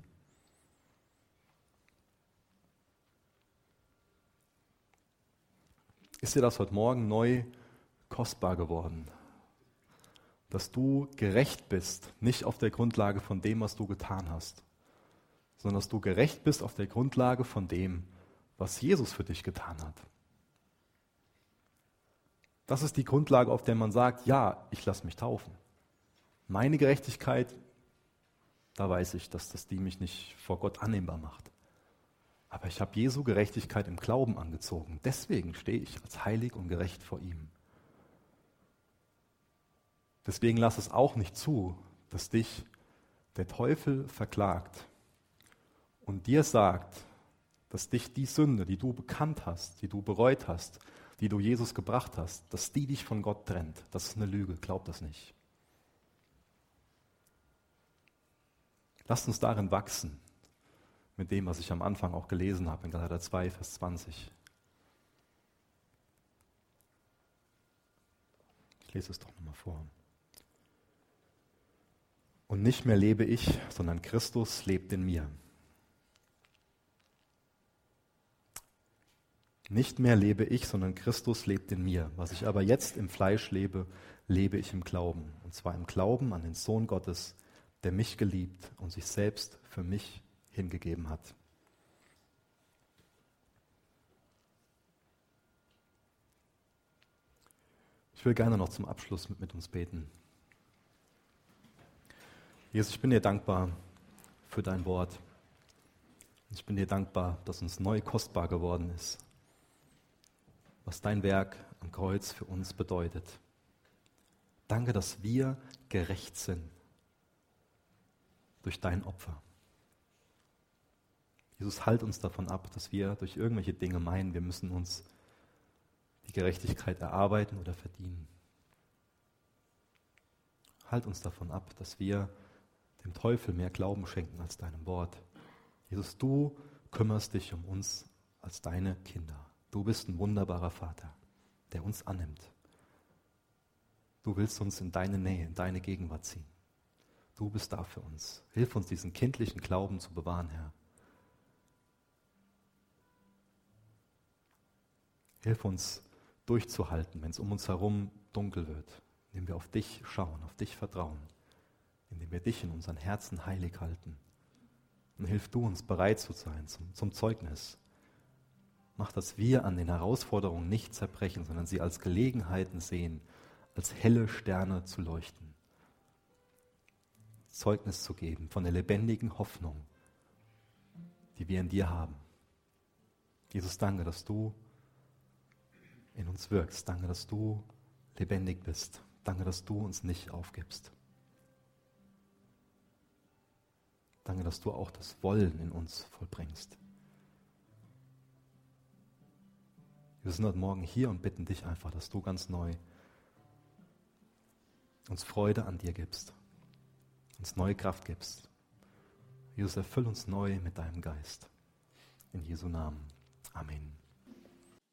Ist dir das heute Morgen neu kostbar geworden. Dass du gerecht bist, nicht auf der Grundlage von dem, was du getan hast, sondern dass du gerecht bist auf der Grundlage von dem, was Jesus für dich getan hat. Das ist die Grundlage, auf der man sagt, ja, ich lasse mich taufen. Meine Gerechtigkeit, da weiß ich, dass das die mich nicht vor Gott annehmbar macht. Aber ich habe Jesu Gerechtigkeit im Glauben angezogen. Deswegen stehe ich als heilig und gerecht vor ihm. Deswegen lass es auch nicht zu, dass dich der Teufel verklagt und dir sagt, dass dich die Sünde, die du bekannt hast, die du bereut hast, die du Jesus gebracht hast, dass die dich von Gott trennt. Das ist eine Lüge, glaub das nicht. Lasst uns darin wachsen, mit dem, was ich am Anfang auch gelesen habe in Galater 2, Vers 20. Ich lese es doch nochmal vor. Und nicht mehr lebe ich, sondern Christus lebt in mir. Nicht mehr lebe ich, sondern Christus lebt in mir. Was ich aber jetzt im Fleisch lebe, lebe ich im Glauben. Und zwar im Glauben an den Sohn Gottes, der mich geliebt und sich selbst für mich hingegeben hat. Ich will gerne noch zum Abschluss mit, mit uns beten. Jesus, ich bin dir dankbar für dein Wort. Ich bin dir dankbar, dass uns neu kostbar geworden ist was dein Werk am Kreuz für uns bedeutet. Danke, dass wir gerecht sind durch dein Opfer. Jesus, halt uns davon ab, dass wir durch irgendwelche Dinge meinen, wir müssen uns die Gerechtigkeit erarbeiten oder verdienen. Halt uns davon ab, dass wir dem Teufel mehr Glauben schenken als deinem Wort. Jesus, du kümmerst dich um uns als deine Kinder. Du bist ein wunderbarer Vater, der uns annimmt. Du willst uns in deine Nähe, in deine Gegenwart ziehen. Du bist da für uns. Hilf uns, diesen kindlichen Glauben zu bewahren, Herr. Hilf uns durchzuhalten, wenn es um uns herum dunkel wird, indem wir auf dich schauen, auf dich vertrauen, indem wir dich in unseren Herzen heilig halten. Und hilf du uns bereit zu sein zum, zum Zeugnis, Mach, dass wir an den Herausforderungen nicht zerbrechen, sondern sie als Gelegenheiten sehen, als helle Sterne zu leuchten. Zeugnis zu geben von der lebendigen Hoffnung, die wir in dir haben. Jesus, danke, dass du in uns wirkst. Danke, dass du lebendig bist. Danke, dass du uns nicht aufgibst. Danke, dass du auch das Wollen in uns vollbringst. Wir sind heute Morgen hier und bitten dich einfach, dass du ganz neu uns Freude an dir gibst, uns neue Kraft gibst. Jesus, erfüll uns neu mit deinem Geist. In Jesu Namen. Amen.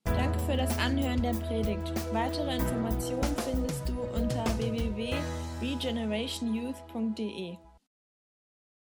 Danke für das Anhören der Predigt. Weitere Informationen findest du unter www.regenerationyouth.de.